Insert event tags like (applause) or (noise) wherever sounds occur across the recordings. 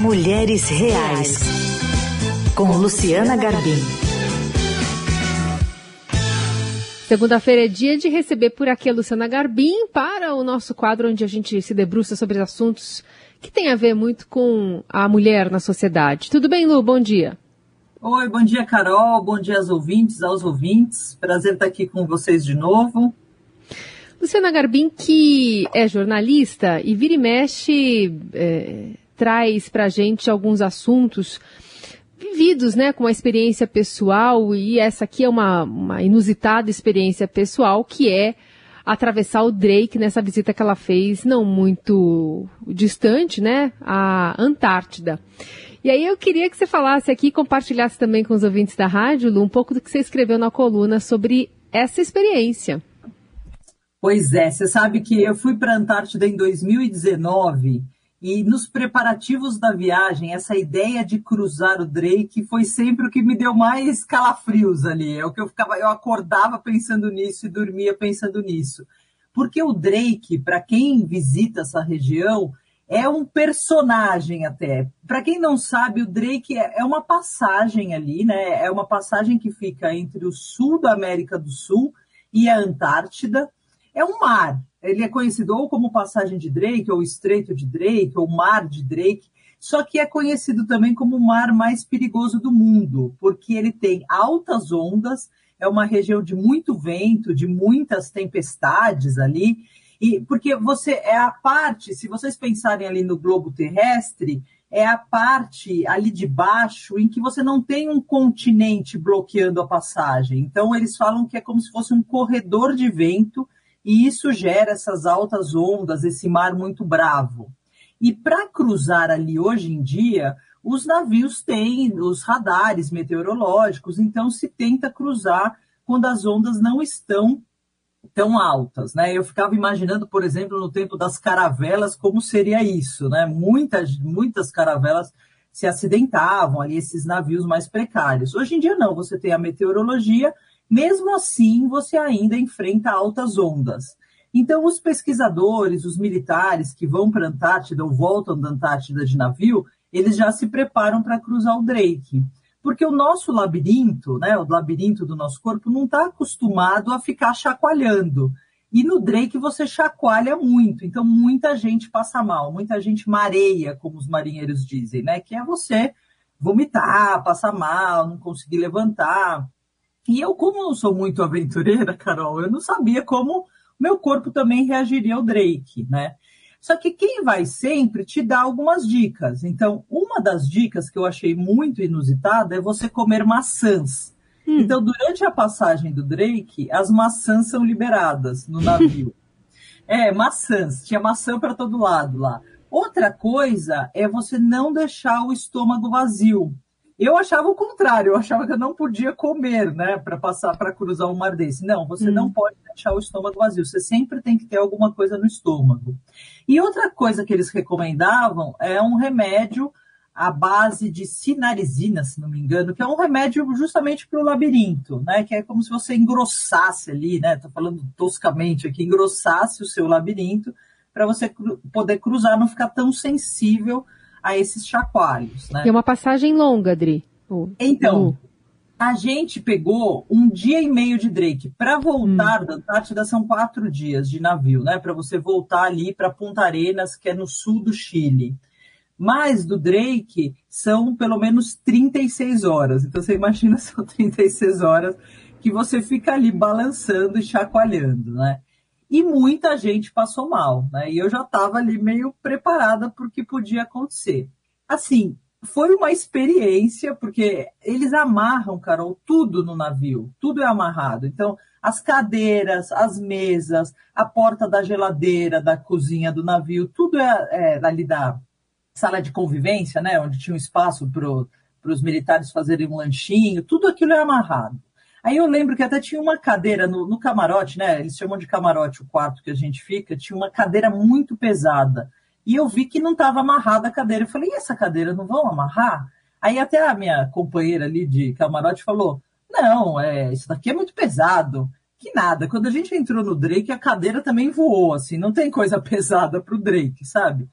Mulheres Reais, com Luciana Garbim. Segunda-feira é dia de receber por aqui a Luciana Garbim para o nosso quadro onde a gente se debruça sobre assuntos que têm a ver muito com a mulher na sociedade. Tudo bem, Lu? Bom dia. Oi, bom dia, Carol. Bom dia aos ouvintes, aos ouvintes. Prazer estar aqui com vocês de novo. Luciana Garbim, que é jornalista e vira e mexe, é, traz para a gente alguns assuntos vividos, né, com a experiência pessoal, e essa aqui é uma, uma inusitada experiência pessoal, que é atravessar o Drake nessa visita que ela fez, não muito distante, né, à Antártida. E aí eu queria que você falasse aqui, compartilhasse também com os ouvintes da rádio, Lu, um pouco do que você escreveu na coluna sobre essa experiência. Pois é, você sabe que eu fui para a Antártida em 2019 e nos preparativos da viagem, essa ideia de cruzar o Drake foi sempre o que me deu mais calafrios ali. É o que eu ficava, eu acordava pensando nisso e dormia pensando nisso. Porque o Drake, para quem visita essa região, é um personagem até. Para quem não sabe, o Drake é, é uma passagem ali, né? É uma passagem que fica entre o sul da América do Sul e a Antártida é um mar. Ele é conhecido ou como passagem de Drake, ou estreito de Drake, ou mar de Drake, só que é conhecido também como o mar mais perigoso do mundo, porque ele tem altas ondas, é uma região de muito vento, de muitas tempestades ali, e porque você é a parte, se vocês pensarem ali no globo terrestre, é a parte ali de baixo em que você não tem um continente bloqueando a passagem. Então eles falam que é como se fosse um corredor de vento e isso gera essas altas ondas, esse mar muito bravo. E para cruzar ali hoje em dia, os navios têm os radares meteorológicos, então se tenta cruzar quando as ondas não estão tão altas, né? Eu ficava imaginando, por exemplo, no tempo das caravelas, como seria isso, né? Muitas, muitas caravelas se acidentavam ali, esses navios mais precários. Hoje em dia não, você tem a meteorologia mesmo assim, você ainda enfrenta altas ondas. Então, os pesquisadores, os militares que vão para a Antártida ou voltam da Antártida de navio, eles já se preparam para cruzar o Drake. Porque o nosso labirinto, né, o labirinto do nosso corpo, não está acostumado a ficar chacoalhando. E no Drake você chacoalha muito, então muita gente passa mal, muita gente mareia, como os marinheiros dizem, né? Que é você vomitar, passar mal, não conseguir levantar. E eu, como não sou muito aventureira, (laughs) Carol, eu não sabia como meu corpo também reagiria ao Drake, né? Só que quem vai sempre te dá algumas dicas. Então, uma das dicas que eu achei muito inusitada é você comer maçãs. Hum. Então, durante a passagem do Drake, as maçãs são liberadas no navio. (laughs) é, maçãs. Tinha maçã para todo lado lá. Outra coisa é você não deixar o estômago vazio. Eu achava o contrário, eu achava que eu não podia comer, né, para passar para cruzar um mar desse. Não, você hum. não pode deixar o estômago vazio, você sempre tem que ter alguma coisa no estômago. E outra coisa que eles recomendavam é um remédio à base de sinarizina, se não me engano, que é um remédio justamente para o labirinto, né, que é como se você engrossasse ali, né, tô falando toscamente aqui, engrossasse o seu labirinto para você cru poder cruzar, não ficar tão sensível a esses chacoalhos. Né? É uma passagem longa, Adri. Então, a gente pegou um dia e meio de Drake. Para voltar hum. da Antártida são quatro dias de navio, né? Para você voltar ali para Punta Arenas, que é no sul do Chile. Mas do Drake são pelo menos 36 horas. Então você imagina, (laughs) são 36 horas que você fica ali balançando e chacoalhando, né? E muita gente passou mal, né? E eu já estava ali meio preparada para o que podia acontecer. Assim, foi uma experiência, porque eles amarram, Carol, tudo no navio, tudo é amarrado. Então, as cadeiras, as mesas, a porta da geladeira, da cozinha do navio, tudo é, é ali da sala de convivência, né? Onde tinha um espaço para os militares fazerem um lanchinho, tudo aquilo é amarrado. Aí eu lembro que até tinha uma cadeira no, no, camarote, né? Eles chamam de camarote o quarto que a gente fica, tinha uma cadeira muito pesada. E eu vi que não estava amarrada a cadeira. Eu falei, e essa cadeira não vão amarrar? Aí até a minha companheira ali de camarote falou: não, é, isso daqui é muito pesado. Que nada. Quando a gente entrou no Drake, a cadeira também voou, assim, não tem coisa (laughs) pesada para o Drake, sabe?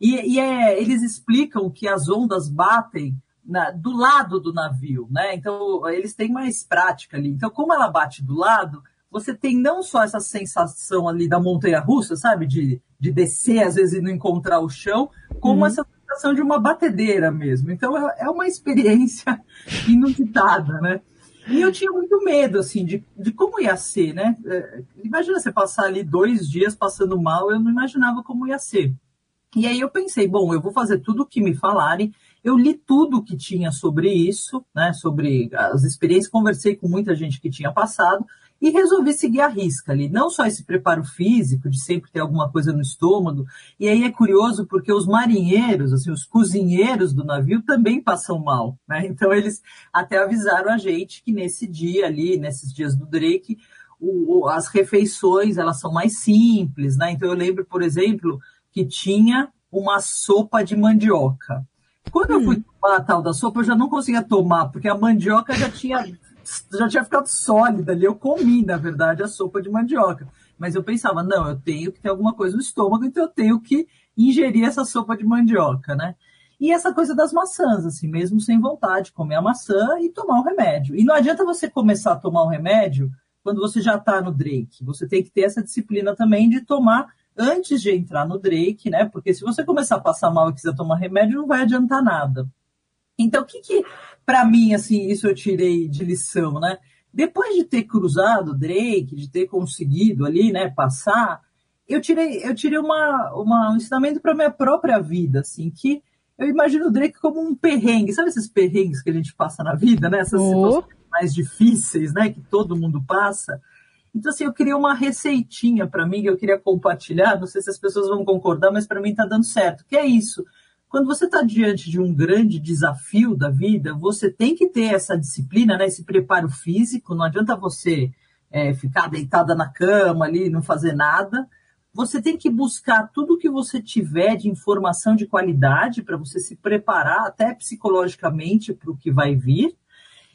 E, e é, eles explicam que as ondas batem na, do lado do navio, né? Então eles têm mais prática ali. Então, como ela bate do lado, você tem não só essa sensação ali da montanha russa, sabe? De, de descer, às vezes, e não encontrar o chão, como uhum. essa sensação de uma batedeira mesmo. Então é, é uma experiência (laughs) inusitada, né? E eu tinha muito medo, assim, de, de como ia ser, né? É, imagina você passar ali dois dias passando mal, eu não imaginava como ia ser. E aí eu pensei, bom, eu vou fazer tudo o que me falarem. Eu li tudo que tinha sobre isso, né? Sobre as experiências, conversei com muita gente que tinha passado e resolvi seguir a risca ali. Não só esse preparo físico, de sempre ter alguma coisa no estômago. E aí é curioso porque os marinheiros, assim, os cozinheiros do navio também passam mal, né? (laughs) Então eles até avisaram a gente que nesse dia ali, nesses dias do Drake, o, as refeições elas são mais simples, né? Então eu lembro, por exemplo, que tinha uma sopa de mandioca. Quando hum. eu fui hum. tomar a tal da sopa, eu já não conseguia tomar, porque a mandioca já tinha, já tinha ficado sólida ali. Eu comi, na verdade, a sopa de mandioca. Mas eu pensava, não, eu tenho que ter alguma coisa no estômago, então eu tenho que ingerir essa sopa de mandioca, né? E essa coisa das maçãs, assim, mesmo sem vontade, comer a maçã e tomar o remédio. E não adianta você começar a tomar o remédio quando você já está no Drake. Você tem que ter essa disciplina também de tomar antes de entrar no Drake, né? Porque se você começar a passar mal e quiser tomar remédio, não vai adiantar nada. Então, o que que, para mim, assim, isso eu tirei de lição, né? Depois de ter cruzado o Drake, de ter conseguido ali, né, passar, eu tirei, eu tirei uma, uma, um ensinamento para minha própria vida, assim, que eu imagino o Drake como um perrengue. Sabe esses perrengues que a gente passa na vida, né? Essas oh. situações mais difíceis, né, que todo mundo passa. Então, assim, eu queria uma receitinha para mim que eu queria compartilhar. Não sei se as pessoas vão concordar, mas para mim está dando certo. Que é isso. Quando você está diante de um grande desafio da vida, você tem que ter essa disciplina, né, esse preparo físico. Não adianta você é, ficar deitada na cama ali, não fazer nada. Você tem que buscar tudo que você tiver de informação de qualidade para você se preparar até psicologicamente para o que vai vir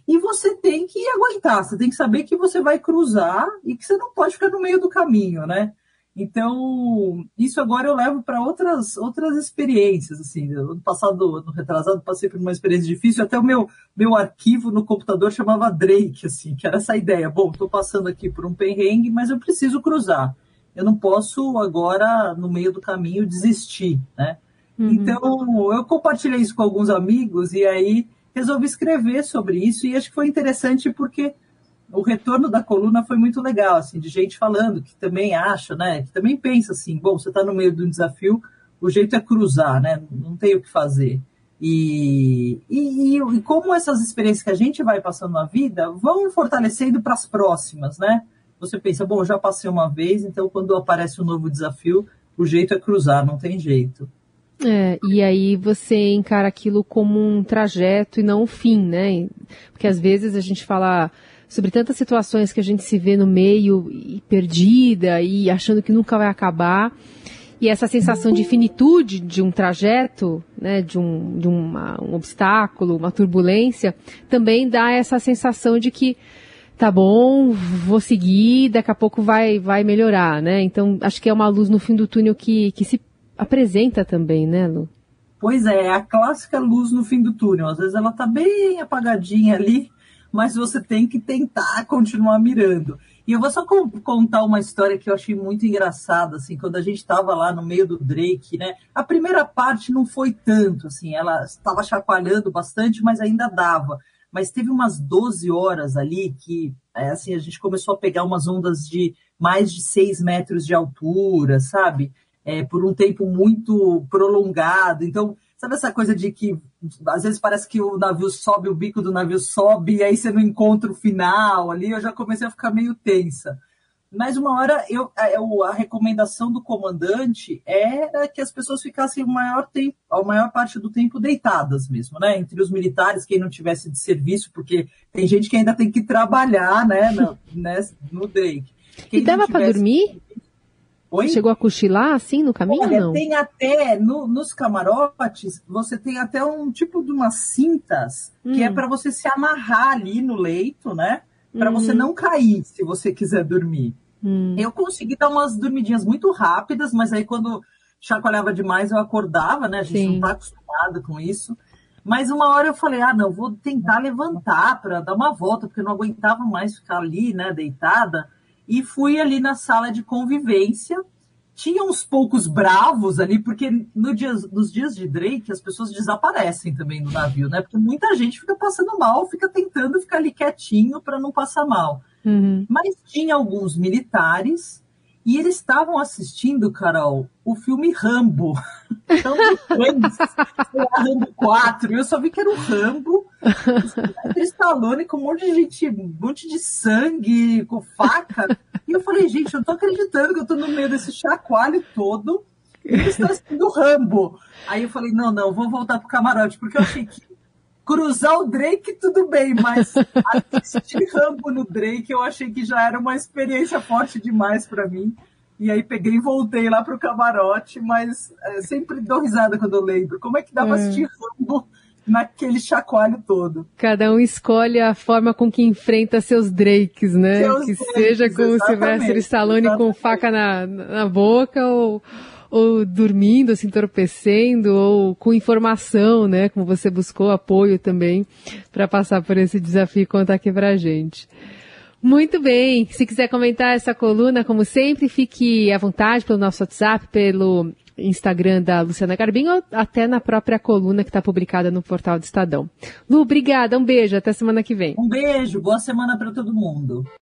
e você tem que aguentar, você tem que saber que você vai cruzar e que você não pode ficar no meio do caminho, né? Então, isso agora eu levo para outras, outras experiências, assim, ano passado, ano retrasado, passei por uma experiência difícil, até o meu, meu arquivo no computador chamava Drake, assim, que era essa ideia, bom, estou passando aqui por um perrengue, mas eu preciso cruzar, eu não posso agora, no meio do caminho, desistir, né? Uhum. Então, eu compartilhei isso com alguns amigos, e aí resolvi escrever sobre isso e acho que foi interessante porque o retorno da coluna foi muito legal, assim, de gente falando que também acha, né, que também pensa assim, bom, você está no meio de um desafio, o jeito é cruzar, né, não tem o que fazer. E, e, e como essas experiências que a gente vai passando na vida vão fortalecendo para as próximas, né? Você pensa, bom, já passei uma vez, então quando aparece um novo desafio, o jeito é cruzar, não tem jeito. É, e aí você encara aquilo como um trajeto e não um fim, né? Porque às vezes a gente fala sobre tantas situações que a gente se vê no meio e perdida e achando que nunca vai acabar. E essa sensação de finitude de um trajeto, né, de, um, de uma, um obstáculo, uma turbulência, também dá essa sensação de que tá bom, vou seguir, daqui a pouco vai, vai melhorar, né? Então, acho que é uma luz no fim do túnel que, que se apresenta também, né, Lu? Pois é, a clássica luz no fim do túnel. Às vezes ela está bem apagadinha ali, mas você tem que tentar continuar mirando. E eu vou só contar uma história que eu achei muito engraçada, assim, quando a gente estava lá no meio do Drake, né? A primeira parte não foi tanto, assim, ela estava chacoalhando bastante, mas ainda dava. Mas teve umas 12 horas ali que, é, assim, a gente começou a pegar umas ondas de mais de 6 metros de altura, sabe? É, por um tempo muito prolongado. Então, sabe essa coisa de que às vezes parece que o navio sobe, o bico do navio sobe, e aí você não encontra o final ali, eu já comecei a ficar meio tensa. Mas uma hora eu, eu, a recomendação do comandante era que as pessoas ficassem o maior tempo, a maior parte do tempo deitadas mesmo, né? Entre os militares, quem não tivesse de serviço, porque tem gente que ainda tem que trabalhar, né, no, né, no. Quem e dava para dormir? Oi? Chegou a cochilar assim no caminho Olha, não? tem até, no, nos camarotes, você tem até um tipo de umas cintas hum. que é hum. para você se amarrar ali no leito, né? Para uhum. você não cair se você quiser dormir. Hum. Eu consegui dar umas dormidinhas muito rápidas, mas aí quando chacoalhava demais, eu acordava, né? A gente Sim. não está acostumado com isso. Mas uma hora eu falei, ah, não, vou tentar levantar para dar uma volta, porque eu não aguentava mais ficar ali, né, deitada. E fui ali na sala de convivência. Tinha uns poucos bravos ali, porque no dia, nos dias de Drake as pessoas desaparecem também no navio, né? Porque muita gente fica passando mal, fica tentando ficar ali quietinho para não passar mal. Uhum. Mas tinha alguns militares e eles estavam assistindo, Carol, o filme Rambo. (laughs) Então, depois, Rambo 4, eu só vi que era o Rambo. Stallone com um monte de gente, um monte de sangue, com faca. E eu falei, gente, eu não tô acreditando que eu tô no meio desse chacoalho todo. E eles estão assistindo o Rambo. Aí eu falei, não, não, vou voltar pro camarote, porque eu achei que cruzar o Drake, tudo bem, mas (laughs) assistir Rambo no Drake eu achei que já era uma experiência forte demais para mim. E aí peguei e voltei lá pro camarote, mas é, sempre dou risada quando eu lembro. Como é que dá pra é. assistir Rambo naquele chacoalho todo? Cada um escolhe a forma com que enfrenta seus Drakes, né? Seus que Drakes, seja com o Sylvester Stallone exatamente. com faca na, na boca ou ou dormindo, assim, entorpecendo, ou com informação, né? Como você buscou apoio também para passar por esse desafio e contar aqui pra gente. Muito bem. Se quiser comentar essa coluna, como sempre, fique à vontade pelo nosso WhatsApp, pelo Instagram da Luciana Garbim ou até na própria coluna que está publicada no portal do Estadão. Lu, obrigada, um beijo, até semana que vem. Um beijo, boa semana para todo mundo.